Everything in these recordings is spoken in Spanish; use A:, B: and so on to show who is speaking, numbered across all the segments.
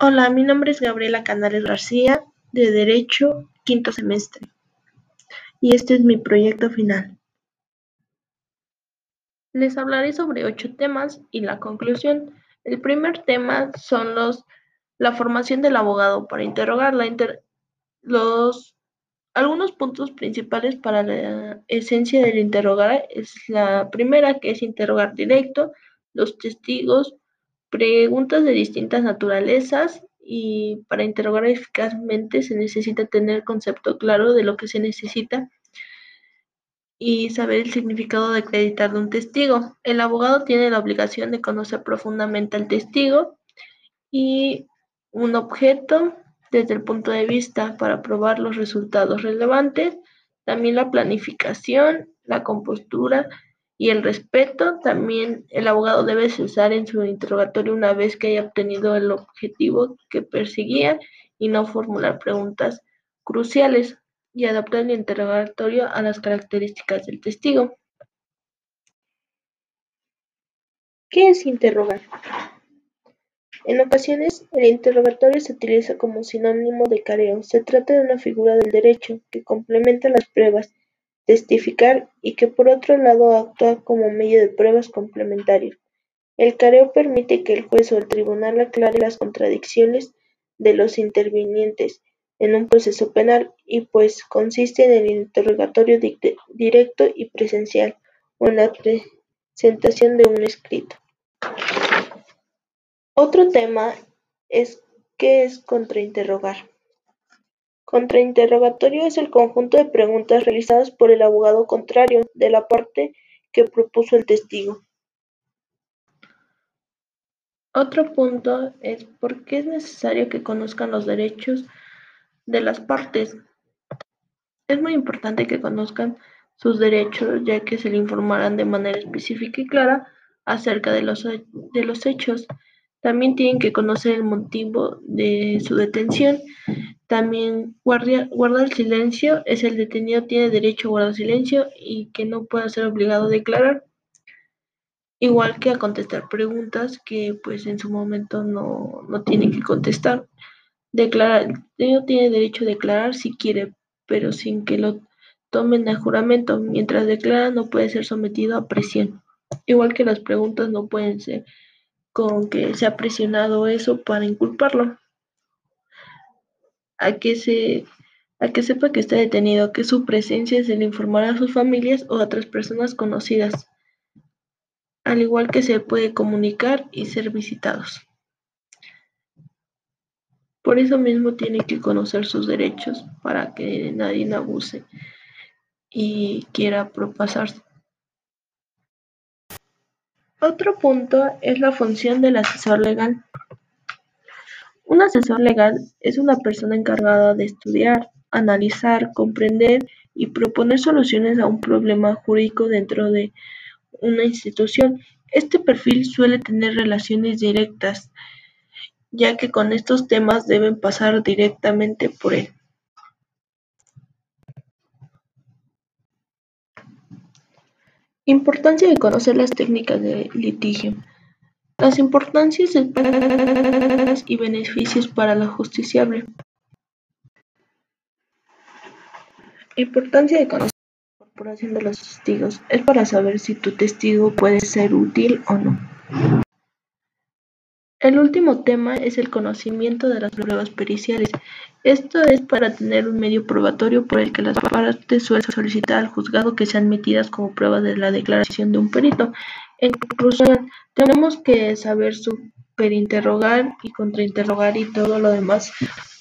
A: Hola, mi nombre es Gabriela Canales García, de Derecho, quinto semestre, y este es mi proyecto final. Les hablaré sobre ocho temas y la conclusión. El primer tema son los la formación del abogado para interrogar la los algunos puntos principales para la esencia del interrogar es la primera que es interrogar directo, los testigos, preguntas de distintas naturalezas y para interrogar eficazmente se necesita tener concepto claro de lo que se necesita y saber el significado de acreditar de un testigo. El abogado tiene la obligación de conocer profundamente al testigo y un objeto desde el punto de vista para probar los resultados relevantes, también la planificación, la compostura y el respeto. También el abogado debe cesar en su interrogatorio una vez que haya obtenido el objetivo que perseguía y no formular preguntas cruciales y adaptar el interrogatorio a las características del testigo. ¿Qué es interrogar? En ocasiones, el interrogatorio se utiliza como sinónimo de careo. Se trata de una figura del derecho que complementa las pruebas testificar y que por otro lado actúa como medio de pruebas complementarias. El careo permite que el juez o el tribunal aclare las contradicciones de los intervinientes en un proceso penal y pues consiste en el interrogatorio directo y presencial o en la presentación de un escrito. Otro tema es qué es contrainterrogar. Contrainterrogatorio es el conjunto de preguntas realizadas por el abogado contrario de la parte que propuso el testigo. Otro punto es por qué es necesario que conozcan los derechos de las partes. Es muy importante que conozcan sus derechos ya que se le informarán de manera específica y clara acerca de los, de los hechos. También tienen que conocer el motivo de su detención también guardar silencio es el detenido tiene derecho a guardar silencio y que no pueda ser obligado a declarar. Igual que a contestar preguntas que pues en su momento no, no tiene que contestar. Declarar, el detenido tiene derecho a declarar si quiere, pero sin que lo tomen a juramento. Mientras declara no puede ser sometido a presión. Igual que las preguntas no pueden ser con que se ha presionado eso para inculparlo a que se a que sepa que está detenido, que su presencia se le informará a sus familias o a otras personas conocidas, al igual que se puede comunicar y ser visitados. Por eso mismo tiene que conocer sus derechos para que nadie abuse y quiera propasarse. Otro punto es la función del asesor legal. Un asesor legal es una persona encargada de estudiar, analizar, comprender y proponer soluciones a un problema jurídico dentro de una institución. Este perfil suele tener relaciones directas, ya que con estos temas deben pasar directamente por él. Importancia de conocer las técnicas de litigio. Las importancias y beneficios para la justiciable. Importancia de conocer la incorporación de los testigos es para saber si tu testigo puede ser útil o no. El último tema es el conocimiento de las pruebas periciales. Esto es para tener un medio probatorio por el que las partes suelen solicitar al juzgado que sean metidas como pruebas de la declaración de un perito. En conclusión, tenemos que saber superinterrogar y contrainterrogar y todo lo demás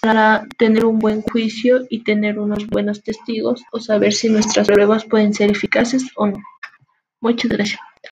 A: para tener un buen juicio y tener unos buenos testigos o saber si nuestras pruebas pueden ser eficaces o no. Muchas gracias.